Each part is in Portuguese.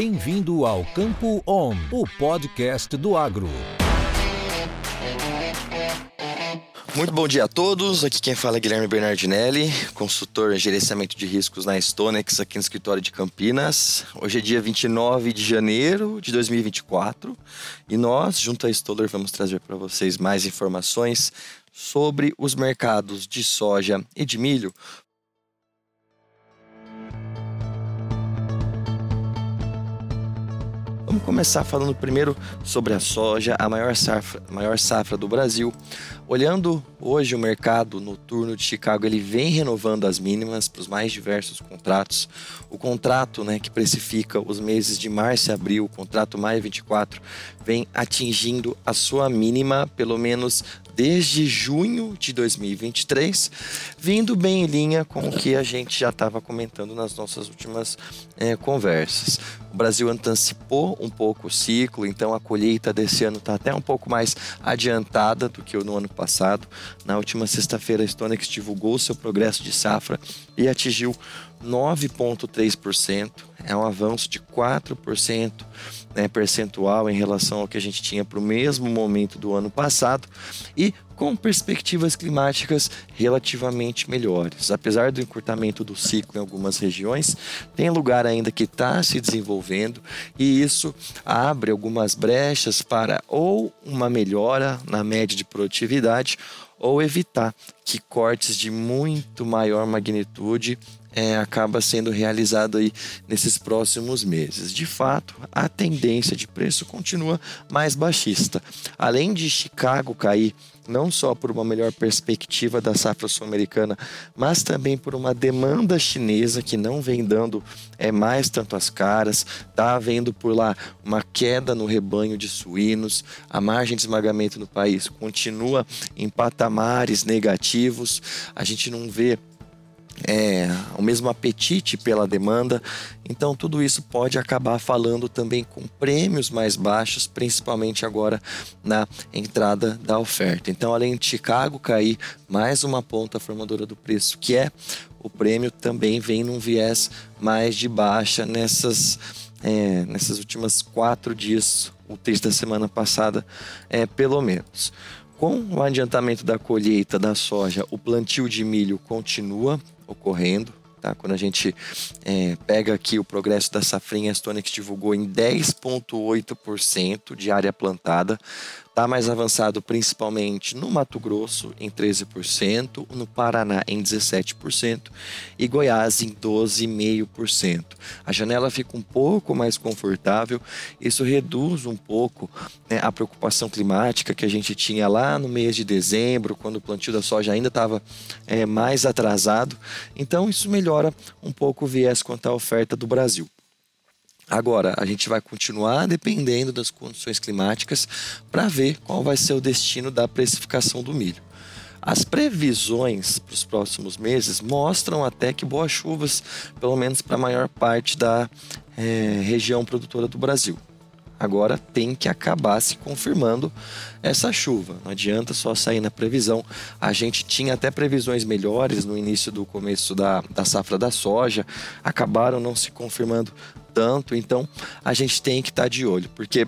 Bem-vindo ao Campo On, o podcast do agro. Muito bom dia a todos. Aqui quem fala é Guilherme Bernardinelli, consultor em gerenciamento de riscos na Stonex, aqui no escritório de Campinas. Hoje é dia 29 de janeiro de 2024 e nós, junto à Stoller, vamos trazer para vocês mais informações sobre os mercados de soja e de milho Vamos começar falando primeiro sobre a soja, a maior safra, maior safra do Brasil. Olhando hoje o mercado noturno de Chicago, ele vem renovando as mínimas para os mais diversos contratos. O contrato né, que precifica os meses de março e abril, o contrato maio 24, vem atingindo a sua mínima, pelo menos desde junho de 2023, vindo bem em linha com o que a gente já estava comentando nas nossas últimas é, conversas. O Brasil antecipou um pouco o ciclo, então a colheita desse ano está até um pouco mais adiantada do que no ano passado. Na última sexta-feira, a Stonex divulgou seu progresso de safra e atingiu 9,3%, é um avanço de 4% né, percentual em relação ao que a gente tinha para o mesmo momento do ano passado e com perspectivas climáticas relativamente melhores. Apesar do encurtamento do ciclo em algumas regiões, tem lugar ainda que está se desenvolvendo e isso abre algumas brechas para ou uma melhora na média de produtividade ou evitar que cortes de muito maior magnitude é, acaba sendo realizado aí nesses próximos meses. De fato, a tendência de preço continua mais baixista. Além de Chicago cair não só por uma melhor perspectiva da safra sul-americana, mas também por uma demanda chinesa que não vem dando é, mais tanto as caras, está havendo por lá uma queda no rebanho de suínos, a margem de esmagamento no país continua em patamares negativos, a gente não vê é, o mesmo apetite pela demanda. Então, tudo isso pode acabar falando também com prêmios mais baixos, principalmente agora na entrada da oferta. Então, além de Chicago cair mais uma ponta formadora do preço, que é o prêmio, também vem num viés mais de baixa nessas, é, nessas últimas quatro dias, úteis da semana passada, é, pelo menos. Com o adiantamento da colheita da soja, o plantio de milho continua ocorrendo. Tá? Quando a gente é, pega aqui o progresso da safrinha, a Stonex divulgou em 10,8% de área plantada, Está mais avançado principalmente no Mato Grosso, em 13%, no Paraná, em 17% e Goiás, em 12,5%. A janela fica um pouco mais confortável, isso reduz um pouco né, a preocupação climática que a gente tinha lá no mês de dezembro, quando o plantio da soja ainda estava é, mais atrasado. Então, isso melhora um pouco o viés quanto à oferta do Brasil. Agora, a gente vai continuar dependendo das condições climáticas para ver qual vai ser o destino da precificação do milho. As previsões para os próximos meses mostram até que boas chuvas, pelo menos para a maior parte da é, região produtora do Brasil. Agora tem que acabar se confirmando essa chuva. Não adianta só sair na previsão. A gente tinha até previsões melhores no início do começo da, da safra da soja, acabaram não se confirmando tanto, então a gente tem que estar tá de olho, porque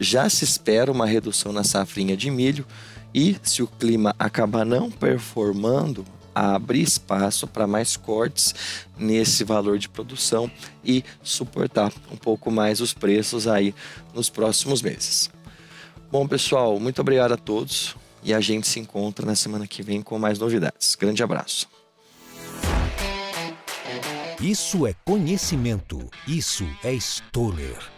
já se espera uma redução na safrinha de milho e se o clima acabar não performando, abrir espaço para mais cortes nesse valor de produção e suportar um pouco mais os preços aí nos próximos meses. Bom, pessoal, muito obrigado a todos e a gente se encontra na semana que vem com mais novidades. Grande abraço. Isso é conhecimento. Isso é Stoller.